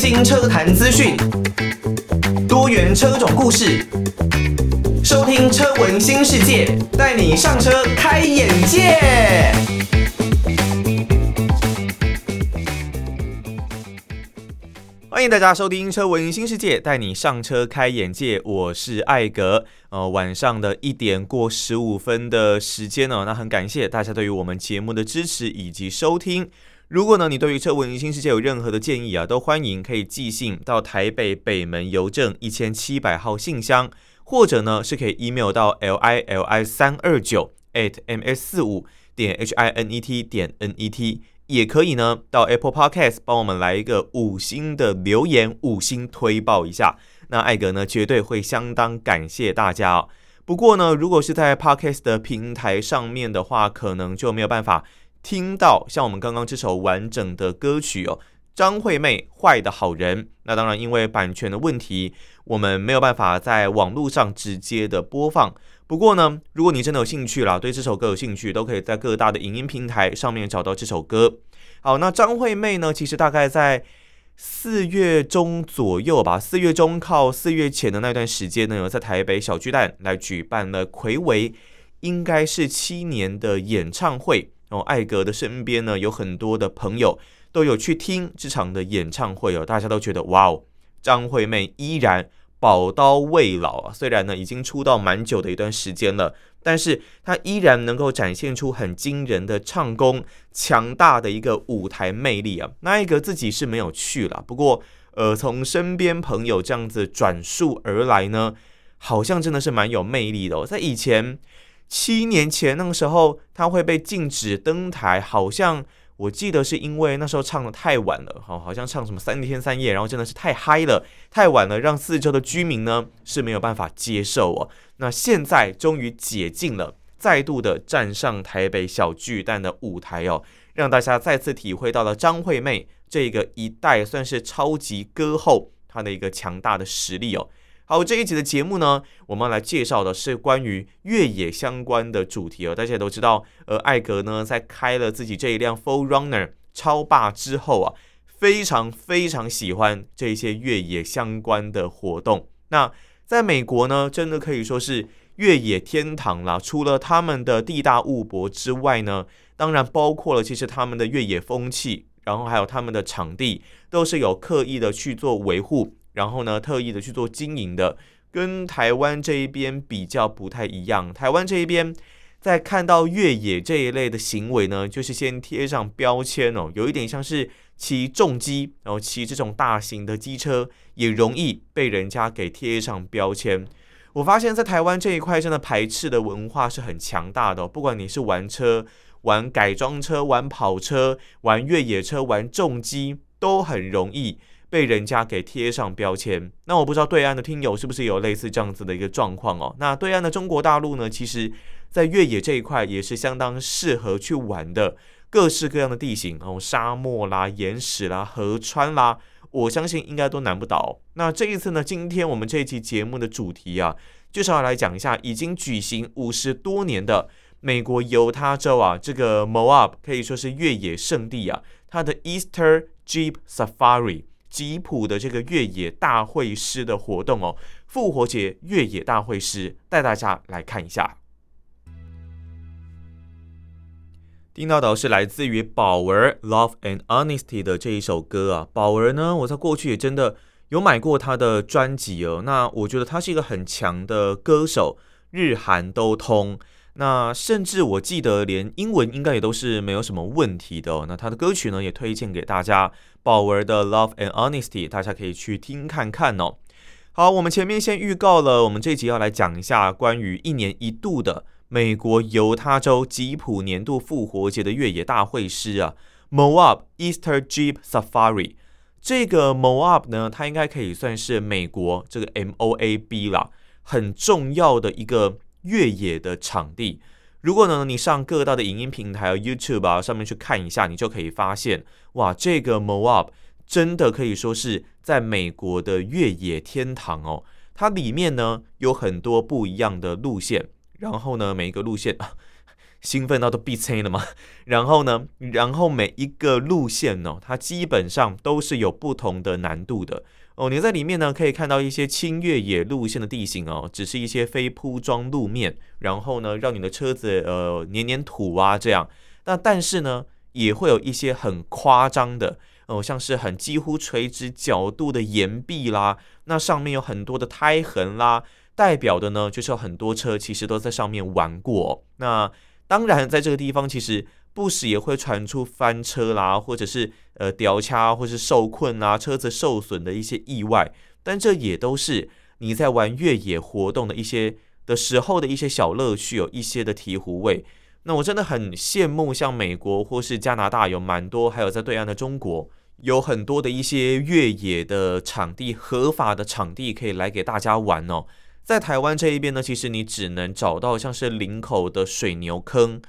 新车坛资讯，多元车种故事，收听车闻新世界，带你上车开眼界。欢迎大家收听车闻新世界，带你上车开眼界。我是艾格。呃，晚上的一点过十五分的时间呢，那很感谢大家对于我们节目的支持以及收听。如果呢，你对于车闻新世界有任何的建议啊，都欢迎可以寄信到台北北门邮政一千七百号信箱，或者呢是可以 email 到 l i l i 三二九 at m s 四五点 h i n e t 点 n e t，也可以呢到 Apple Podcast 帮我们来一个五星的留言，五星推爆一下，那艾格呢绝对会相当感谢大家哦。不过呢，如果是在 Podcast 的平台上面的话，可能就没有办法。听到像我们刚刚这首完整的歌曲哦，张惠妹《坏的好人》。那当然，因为版权的问题，我们没有办法在网络上直接的播放。不过呢，如果你真的有兴趣啦，对这首歌有兴趣，都可以在各大的影音平台上面找到这首歌。好，那张惠妹呢，其实大概在四月中左右吧，四月中靠四月前的那段时间呢，有在台北小巨蛋来举办了睽违应该是七年的演唱会。哦，艾格的身边呢，有很多的朋友都有去听这场的演唱会哦，大家都觉得哇哦，张惠妹依然宝刀未老啊。虽然呢已经出道蛮久的一段时间了，但是她依然能够展现出很惊人的唱功，强大的一个舞台魅力啊。那艾格自己是没有去了，不过呃，从身边朋友这样子转述而来呢，好像真的是蛮有魅力的哦。在以前。七年前那个时候，他会被禁止登台，好像我记得是因为那时候唱的太晚了，好，好像唱什么三天三夜，然后真的是太嗨了，太晚了，让四周的居民呢是没有办法接受哦。那现在终于解禁了，再度的站上台北小巨蛋的舞台哦，让大家再次体会到了张惠妹这个一代算是超级歌后她的一个强大的实力哦。好，这一集的节目呢，我们来介绍的是关于越野相关的主题哦。大家也都知道，呃，艾格呢在开了自己这一辆 Full Runner 超霸之后啊，非常非常喜欢这些越野相关的活动。那在美国呢，真的可以说是越野天堂啦。除了他们的地大物博之外呢，当然包括了其实他们的越野风气，然后还有他们的场地，都是有刻意的去做维护。然后呢，特意的去做经营的，跟台湾这一边比较不太一样。台湾这一边在看到越野这一类的行为呢，就是先贴上标签哦，有一点像是骑重机，然后骑这种大型的机车，也容易被人家给贴上标签。我发现，在台湾这一块，真的排斥的文化是很强大的哦。不管你是玩车、玩改装车、玩跑车、玩越野车、玩重机，都很容易。被人家给贴上标签，那我不知道对岸的听友是不是有类似这样子的一个状况哦？那对岸的中国大陆呢，其实，在越野这一块也是相当适合去玩的，各式各样的地形哦，沙漠啦、岩石啦、河川啦，我相信应该都难不倒。那这一次呢，今天我们这一期节目的主题啊，就是要来讲一下已经举行五十多年的美国犹他州啊，这个 Moab 可以说是越野圣地啊，它的 Easter Jeep Safari。吉普的这个越野大会师的活动哦，复活节越野大会师带大家来看一下。听到的是来自于宝儿《Love and Honesty》的这一首歌啊。宝儿呢，我在过去也真的有买过他的专辑哦。那我觉得他是一个很强的歌手，日韩都通。那甚至我记得连英文应该也都是没有什么问题的哦。那他的歌曲呢，也推荐给大家。宝儿的《Love and Honesty》，大家可以去听看看哦。好，我们前面先预告了，我们这集要来讲一下关于一年一度的美国犹他州吉普年度复活节的越野大会师啊，Moab Easter Jeep Safari。这个 Moab 呢，它应该可以算是美国这个 MOAB 啦，很重要的一个越野的场地。如果呢，你上各大的影音平台 YouTube 啊上面去看一下，你就可以发现，哇，这个 Moab 真的可以说是在美国的越野天堂哦。它里面呢有很多不一样的路线，然后呢每一个路线 兴奋到都闭嘴了嘛。然后呢，然后每一个路线呢，它基本上都是有不同的难度的哦。你在里面呢可以看到一些轻越野路线的地形哦，只是一些非铺装路面，然后呢让你的车子呃黏黏土啊这样。那但是呢也会有一些很夸张的。哦，像是很几乎垂直角度的岩壁啦，那上面有很多的胎痕啦，代表的呢就是有很多车其实都在上面玩过。那当然，在这个地方其实不时也会传出翻车啦，或者是呃掉卡，或是受困啊，车子受损的一些意外。但这也都是你在玩越野活动的一些的时候的一些小乐趣，有一些的醍醐味。那我真的很羡慕，像美国或是加拿大有蛮多，还有在对岸的中国。有很多的一些越野的场地，合法的场地可以来给大家玩哦。在台湾这一边呢，其实你只能找到像是林口的水牛坑，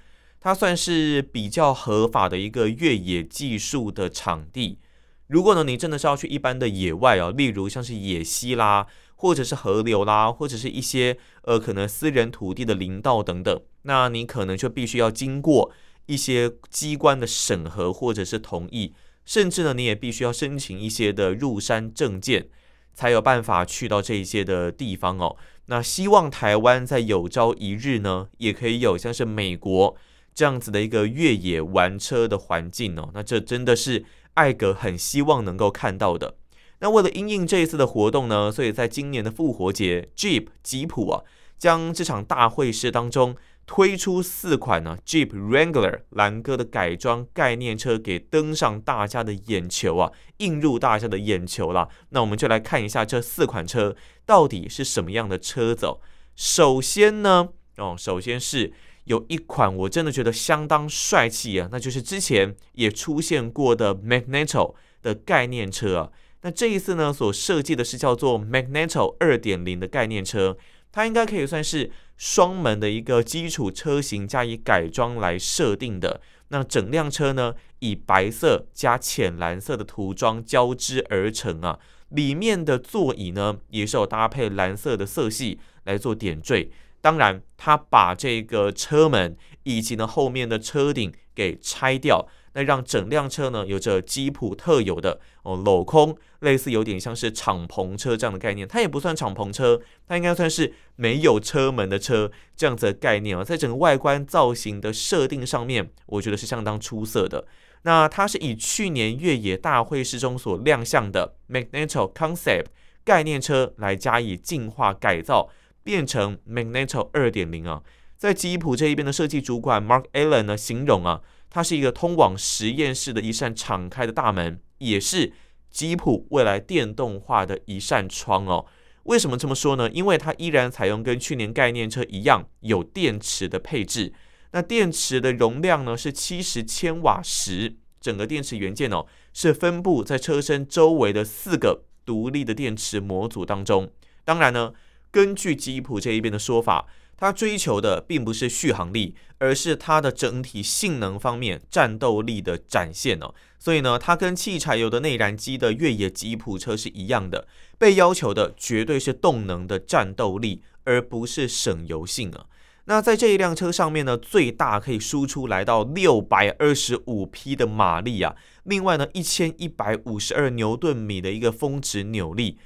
它算是比较合法的一个越野技术的场地。如果呢，你真的是要去一般的野外哦，例如像是野溪啦，或者是河流啦，或者是一些呃可能私人土地的林道等等，那你可能就必须要经过一些机关的审核或者是同意。甚至呢，你也必须要申请一些的入山证件，才有办法去到这一些的地方哦。那希望台湾在有朝一日呢，也可以有像是美国这样子的一个越野玩车的环境哦。那这真的是艾格很希望能够看到的。那为了因应这一次的活动呢，所以在今年的复活节，Jeep 吉普啊，将这场大会师当中。推出四款呢，Jeep Wrangler 蓝鸽的改装概念车，给登上大家的眼球啊，映入大家的眼球了。那我们就来看一下这四款车到底是什么样的车子。首先呢，哦，首先是有一款我真的觉得相当帅气啊，那就是之前也出现过的 Magneto 的概念车啊。那这一次呢，所设计的是叫做 Magneto 二点零的概念车。它应该可以算是双门的一个基础车型加以改装来设定的。那整辆车呢，以白色加浅蓝色的涂装交织而成啊。里面的座椅呢，也是有搭配蓝色的色系来做点缀。当然，它把这个车门以及呢后面的车顶给拆掉。那让整辆车呢，有着吉普特有的哦镂空，类似有点像是敞篷车这样的概念。它也不算敞篷车，它应该算是没有车门的车这样子的概念啊。在整个外观造型的设定上面，我觉得是相当出色的。那它是以去年越野大会师中所亮相的 Magneto Concept 概念车来加以进化改造，变成 Magneto 二点零啊。在吉普这一边的设计主管 Mark Allen 呢形容啊。它是一个通往实验室的一扇敞开的大门，也是吉普未来电动化的一扇窗哦。为什么这么说呢？因为它依然采用跟去年概念车一样有电池的配置。那电池的容量呢是七十千瓦时，整个电池元件哦是分布在车身周围的四个独立的电池模组当中。当然呢，根据吉普这一边的说法。它追求的并不是续航力，而是它的整体性能方面战斗力的展现哦。所以呢，它跟汽柴油的内燃机的越野吉普车是一样的，被要求的绝对是动能的战斗力，而不是省油性啊。那在这一辆车上面呢，最大可以输出来到六百二十五匹的马力啊，另外呢，一千一百五十二牛顿米的一个峰值扭力。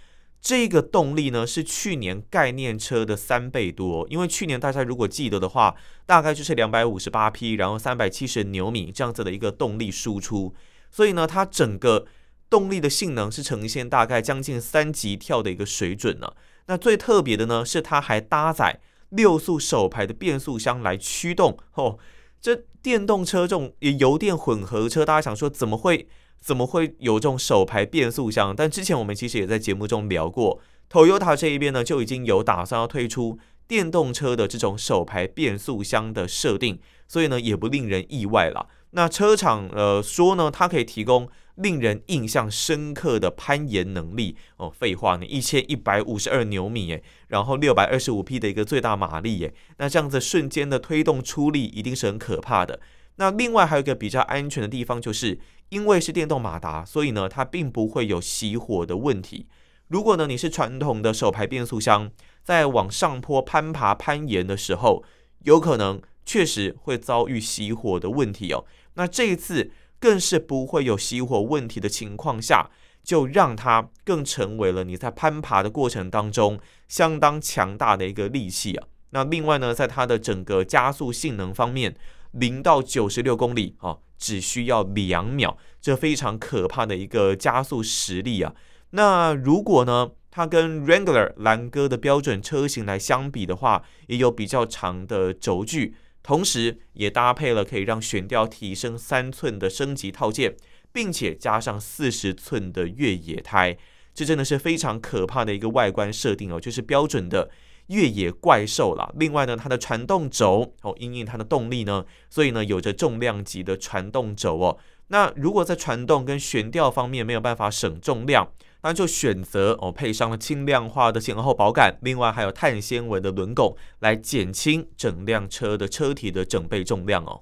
这个动力呢是去年概念车的三倍多，因为去年大家如果记得的话，大概就是两百五十八匹，然后三百七十牛米这样子的一个动力输出，所以呢，它整个动力的性能是呈现大概将近三级跳的一个水准呢。那最特别的呢是它还搭载六速手排的变速箱来驱动哦，这电动车这种油电混合车，大家想说怎么会？怎么会有这种手排变速箱？但之前我们其实也在节目中聊过，Toyota 这一边呢就已经有打算要推出电动车的这种手排变速箱的设定，所以呢也不令人意外了。那车厂呃说呢，它可以提供令人印象深刻的攀岩能力哦。废话呢，一千一百五十二牛米诶，然后六百二十五匹的一个最大马力诶，那这样子瞬间的推动出力一定是很可怕的。那另外还有一个比较安全的地方就是。因为是电动马达，所以呢，它并不会有熄火的问题。如果呢，你是传统的手排变速箱，在往上坡攀爬、攀岩的时候，有可能确实会遭遇熄火的问题哦。那这一次更是不会有熄火问题的情况下，就让它更成为了你在攀爬的过程当中相当强大的一个利器啊。那另外呢，在它的整个加速性能方面，零到九十六公里啊，只需要两秒，这非常可怕的一个加速实力啊。那如果呢，它跟 Wrangler 兰歌的标准车型来相比的话，也有比较长的轴距，同时也搭配了可以让悬吊提升三寸的升级套件，并且加上四十寸的越野胎，这真的是非常可怕的一个外观设定哦，就是标准的越野怪兽了。另外呢，它的传动轴哦，因应它的动力呢，所以呢有着重量级的传动轴哦。那如果在传动跟悬吊方面没有办法省重量，那就选择哦，配上了轻量化的前后保杆，另外还有碳纤维的轮拱，来减轻整辆车的车体的整备重量哦。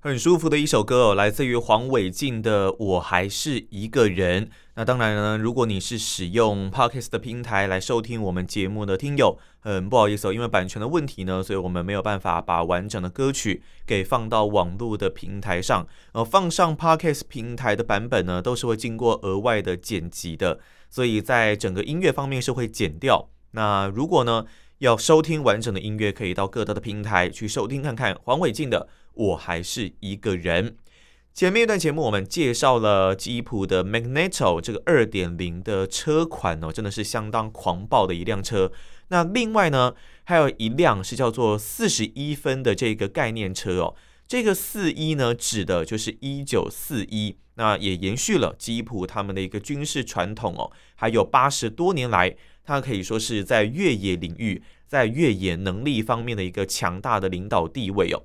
很舒服的一首歌哦，来自于黄伟晋的《我还是一个人》。那当然呢，如果你是使用 Podcast 的平台来收听我们节目的听友，很不好意思哦，因为版权的问题呢，所以我们没有办法把完整的歌曲给放到网络的平台上。呃，放上 Podcast 平台的版本呢，都是会经过额外的剪辑的，所以在整个音乐方面是会剪掉。那如果呢，要收听完整的音乐，可以到各大的平台去收听看看黄伟晋的。我还是一个人。前面一段节目，我们介绍了吉普的 Magneto 这个二点零的车款哦，真的是相当狂暴的一辆车。那另外呢，还有一辆是叫做四十一分的这个概念车哦。这个四一呢，指的就是一九四一，那也延续了吉普他们的一个军事传统哦。还有八十多年来，它可以说是在越野领域，在越野能力方面的一个强大的领导地位哦。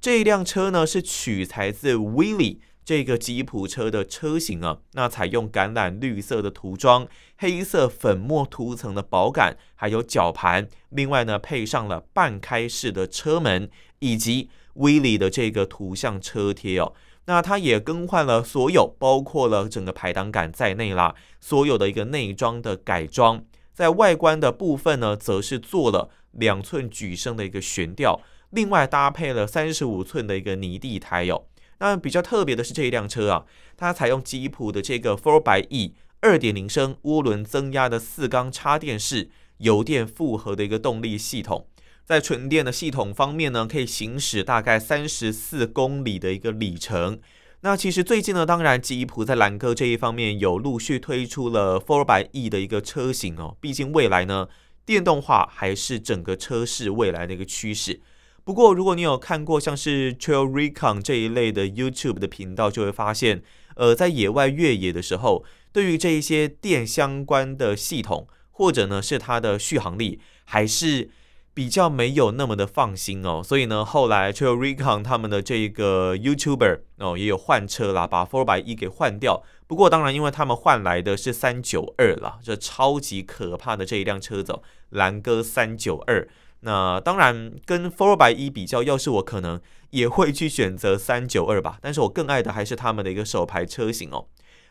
这一辆车呢，是取材自 Willy 这个吉普车的车型啊，那采用橄榄绿色的涂装，黑色粉末涂层的保杆，还有绞盘，另外呢配上了半开式的车门以及 Willy 的这个图像车贴哦，那它也更换了所有，包括了整个排挡杆在内啦，所有的一个内装的改装，在外观的部分呢，则是做了两寸举升的一个悬吊。另外搭配了三十五寸的一个泥地胎哦，那比较特别的是这一辆车啊，它采用吉普的这个 Four by E 二点零升涡轮增压的四缸插电式油电复合的一个动力系统，在纯电的系统方面呢，可以行驶大概三十四公里的一个里程。那其实最近呢，当然吉普在兰歌这一方面有陆续推出了 Four by E 的一个车型哦，毕竟未来呢，电动化还是整个车市未来的一个趋势。不过，如果你有看过像是 Trail Recon 这一类的 YouTube 的频道，就会发现，呃，在野外越野的时候，对于这一些电相关的系统，或者呢是它的续航力，还是比较没有那么的放心哦。所以呢，后来 Trail Recon 他们的这个 YouTuber 哦，也有换车啦，把 4xe 给换掉。不过，当然，因为他们换来的是三九二啦，这超级可怕的这一辆车子，兰哥三九二。那当然，跟 4xe 比较，要是我可能也会去选择三九二吧。但是我更爱的还是他们的一个手排车型哦。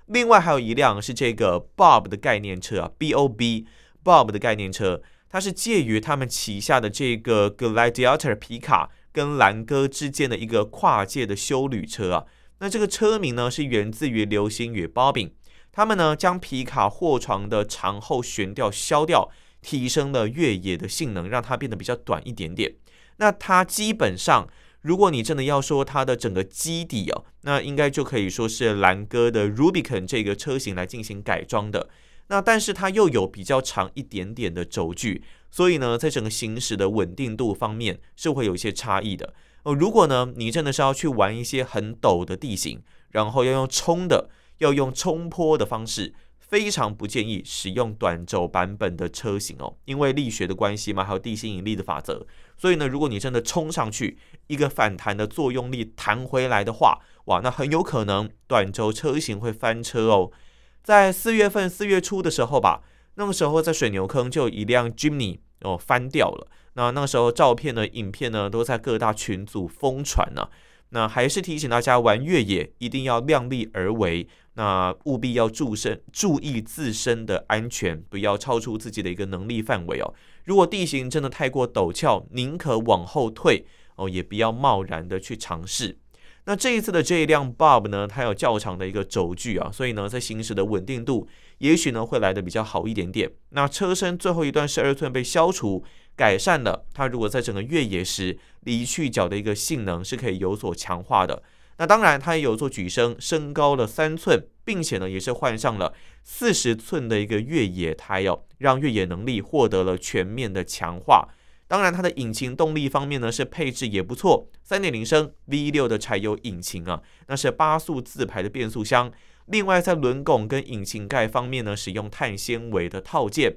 另外还有一辆是这个 Bob 的概念车啊，B O B Bob 的概念车，它是介于他们旗下的这个 Gladiator 皮卡跟兰歌之间的一个跨界的休旅车啊。那这个车名呢是源自于流星雨 Bobbing，他们呢将皮卡货床的长后悬吊削掉。提升了越野的性能，让它变得比较短一点点。那它基本上，如果你真的要说它的整个基底哦，那应该就可以说是兰哥的 Rubicon 这个车型来进行改装的。那但是它又有比较长一点点的轴距，所以呢，在整个行驶的稳定度方面是会有一些差异的。哦，如果呢你真的是要去玩一些很陡的地形，然后要用冲的，要用冲坡的方式。非常不建议使用短轴版本的车型哦，因为力学的关系嘛，还有地心引力的法则，所以呢，如果你真的冲上去，一个反弹的作用力弹回来的话，哇，那很有可能短轴车型会翻车哦。在四月份四月初的时候吧，那个时候在水牛坑就有一辆 Jimny 哦翻掉了，那那个时候照片呢、影片呢都在各大群组疯传呢。那还是提醒大家玩越野一定要量力而为。那务必要注身注意自身的安全，不要超出自己的一个能力范围哦。如果地形真的太过陡峭，宁可往后退哦，也不要贸然的去尝试。那这一次的这一辆 Bob 呢，它有较长的一个轴距啊，所以呢，在行驶的稳定度也许呢会来的比较好一点点。那车身最后一段十二寸被消除，改善了它如果在整个越野时离去角的一个性能是可以有所强化的。那当然，它也有做举升，升高了三寸，并且呢也是换上了四十寸的一个越野胎哦，让越野能力获得了全面的强化。当然，它的引擎动力方面呢，是配置也不错，三点零升 V 六的柴油引擎啊，那是八速自排的变速箱。另外，在轮拱跟引擎盖方面呢，使用碳纤维的套件。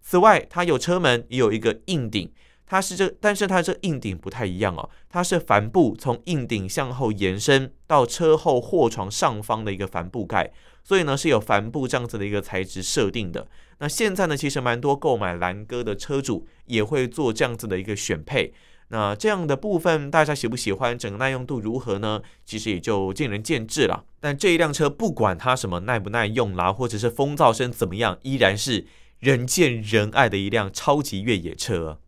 此外，它有车门，也有一个硬顶，它是这，但是它这硬顶不太一样哦，它是帆布从硬顶向后延伸到车后货床上方的一个帆布盖。所以呢，是有帆布这样子的一个材质设定的。那现在呢，其实蛮多购买兰哥的车主也会做这样子的一个选配。那这样的部分大家喜不喜欢？整个耐用度如何呢？其实也就见仁见智了。但这一辆车不管它什么耐不耐用啦，或者是风噪声怎么样，依然是人见人爱的一辆超级越野车。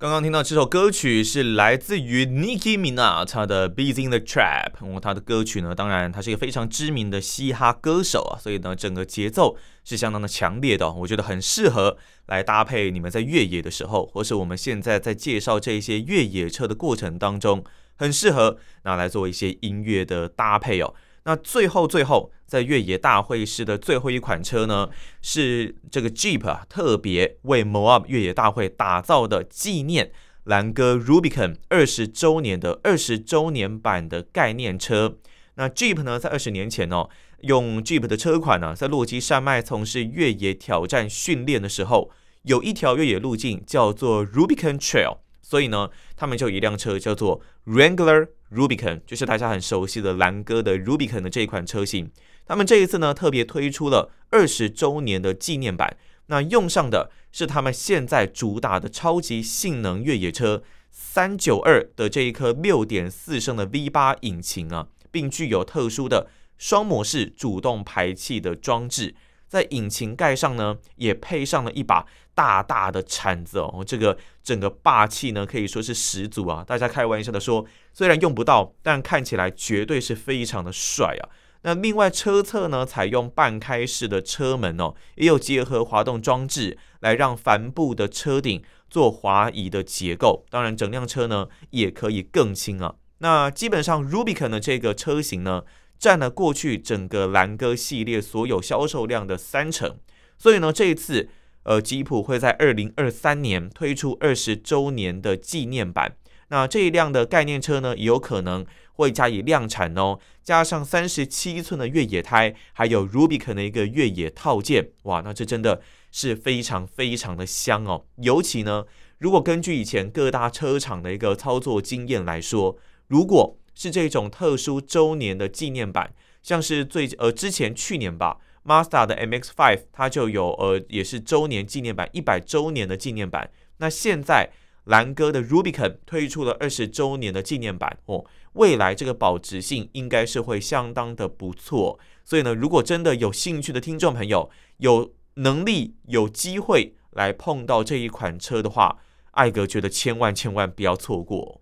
刚刚听到这首歌曲是来自于 Nicki Minaj 的 Busy in the Trap。哦，他的歌曲呢，当然他是一个非常知名的嘻哈歌手啊，所以呢，整个节奏是相当的强烈的，我觉得很适合来搭配你们在越野的时候，或是我们现在在介绍这些越野车的过程当中，很适合拿来做一些音乐的搭配哦。那最后，最后，在越野大会师的最后一款车呢，是这个 Jeep 啊，特别为 Moab 越野大会打造的纪念兰哥 Rubicon 二十周年的二十周年版的概念车。那 Jeep 呢，在二十年前哦，用 Jeep 的车款呢，在落基山脉从事越野挑战训练的时候，有一条越野路径叫做 Rubicon Trail，所以呢，他们就有一辆车叫做 Wrangler。Rubicon 就是大家很熟悉的兰哥的 Rubicon 的这一款车型，他们这一次呢，特别推出了二十周年的纪念版，那用上的是他们现在主打的超级性能越野车三九二的这一颗六点四升的 V 八引擎啊，并具有特殊的双模式主动排气的装置。在引擎盖上呢，也配上了一把大大的铲子哦，这个整个霸气呢可以说是十足啊！大家开玩笑的说，虽然用不到，但看起来绝对是非常的帅啊。那另外车侧呢，采用半开式的车门哦，也有结合滑动装置，来让帆布的车顶做滑移的结构。当然，整辆车呢也可以更轻啊。那基本上 Rubicon 的这个车型呢。占了过去整个兰哥系列所有销售量的三成，所以呢，这一次，呃，吉普会在二零二三年推出二十周年的纪念版。那这一辆的概念车呢，也有可能会加以量产哦，加上三十七寸的越野胎，还有 Rubicon 的一个越野套件，哇，那这真的是非常非常的香哦。尤其呢，如果根据以前各大车厂的一个操作经验来说，如果是这种特殊周年的纪念版，像是最呃之前去年吧，Mazda 的 MX-5 它就有呃也是周年纪念版，一百周年的纪念版。那现在兰哥的 Rubicon 推出了二十周年的纪念版哦，未来这个保值性应该是会相当的不错。所以呢，如果真的有兴趣的听众朋友，有能力有机会来碰到这一款车的话，艾格觉得千万千万不要错过。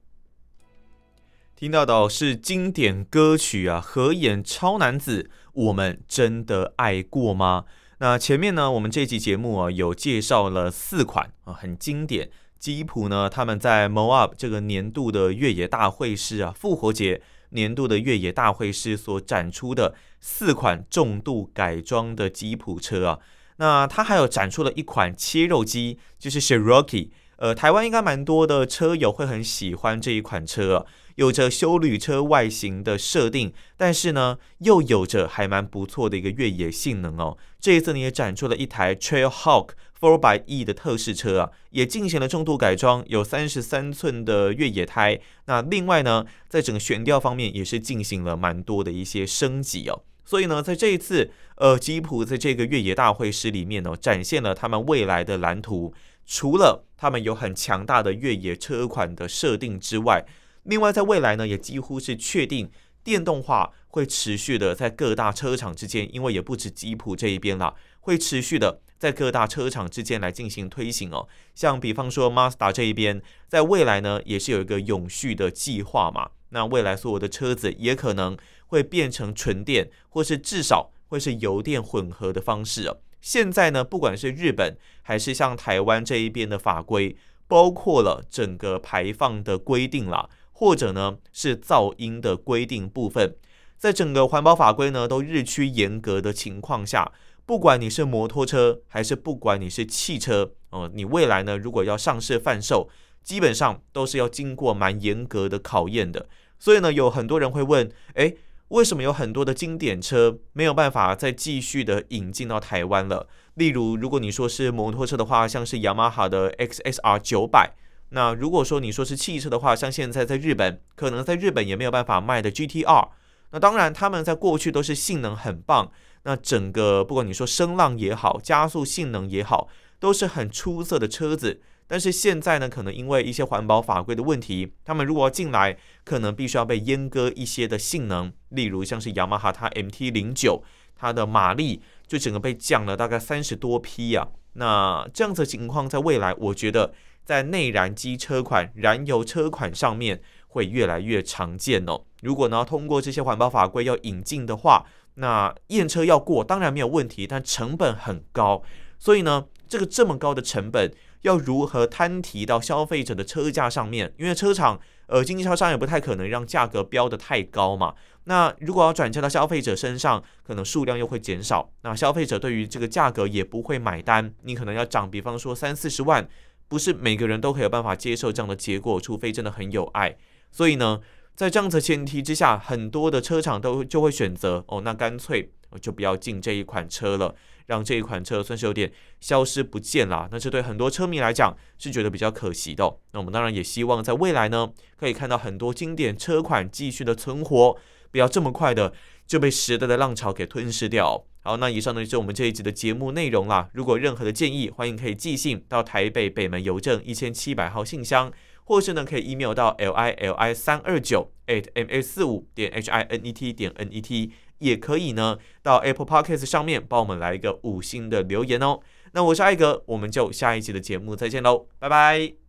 听到的是经典歌曲啊，合演超男子，我们真的爱过吗？那前面呢，我们这期节目啊，有介绍了四款啊，很经典。吉普呢，他们在 Moab 这个年度的越野大会师啊，复活节年度的越野大会师所展出的四款重度改装的吉普车啊，那它还有展出了一款切肉机，就是 Cherokee。呃，台湾应该蛮多的车友会很喜欢这一款车啊。有着休旅车外形的设定，但是呢，又有着还蛮不错的一个越野性能哦。这一次呢，也展出了一台 Trailhawk 4xe 的特试车啊，也进行了重度改装，有三十三寸的越野胎。那另外呢，在整个悬吊方面也是进行了蛮多的一些升级哦。所以呢，在这一次，呃，吉普在这个越野大会师里面呢，展现了他们未来的蓝图。除了他们有很强大的越野车款的设定之外，另外，在未来呢，也几乎是确定电动化会持续的在各大车厂之间，因为也不止吉普这一边了，会持续的在各大车厂之间来进行推行哦。像比方说 Mazda 这一边，在未来呢也是有一个永续的计划嘛。那未来所有的车子也可能会变成纯电，或是至少会是油电混合的方式哦。现在呢，不管是日本还是像台湾这一边的法规，包括了整个排放的规定啦，或者呢是噪音的规定部分，在整个环保法规呢都日趋严格的情况下，不管你是摩托车还是不管你是汽车，哦，你未来呢如果要上市贩售，基本上都是要经过蛮严格的考验的。所以呢，有很多人会问，诶，为什么有很多的经典车没有办法再继续的引进到台湾了？例如，如果你说是摩托车的话，像是雅马哈的 XSR 九百；那如果说你说是汽车的话，像现在在日本，可能在日本也没有办法卖的 GTR。那当然，他们在过去都是性能很棒，那整个不管你说声浪也好，加速性能也好，都是很出色的车子。但是现在呢，可能因为一些环保法规的问题，他们如果要进来，可能必须要被阉割一些的性能，例如像是雅马哈它 MT 零九，它的马力就整个被降了大概三十多匹啊。那这样子的情况，在未来，我觉得在内燃机车款、燃油车款上面会越来越常见哦。如果呢，通过这些环保法规要引进的话，那验车要过，当然没有问题，但成本很高，所以呢，这个这么高的成本。要如何摊提到消费者的车价上面？因为车厂呃，经销商也不太可能让价格标得太高嘛。那如果要转嫁到消费者身上，可能数量又会减少。那消费者对于这个价格也不会买单。你可能要涨，比方说三四十万，不是每个人都可以有办法接受这样的结果，除非真的很有爱。所以呢，在这样子前提之下，很多的车厂都就会选择哦，那干脆就不要进这一款车了。让这一款车算是有点消失不见了，那这对很多车迷来讲是觉得比较可惜的。那我们当然也希望在未来呢，可以看到很多经典车款继续的存活，不要这么快的就被时代的浪潮给吞噬掉。好，那以上呢就是我们这一集的节目内容啦。如果任何的建议，欢迎可以寄信到台北北门邮政一千七百号信箱，或是呢可以 email 到 l i l i 三二九 at m a 四五点 h i n e t 点 n e t。也可以呢，到 Apple Podcast 上面帮我们来一个五星的留言哦。那我是艾格，我们就下一集的节目再见喽，拜拜。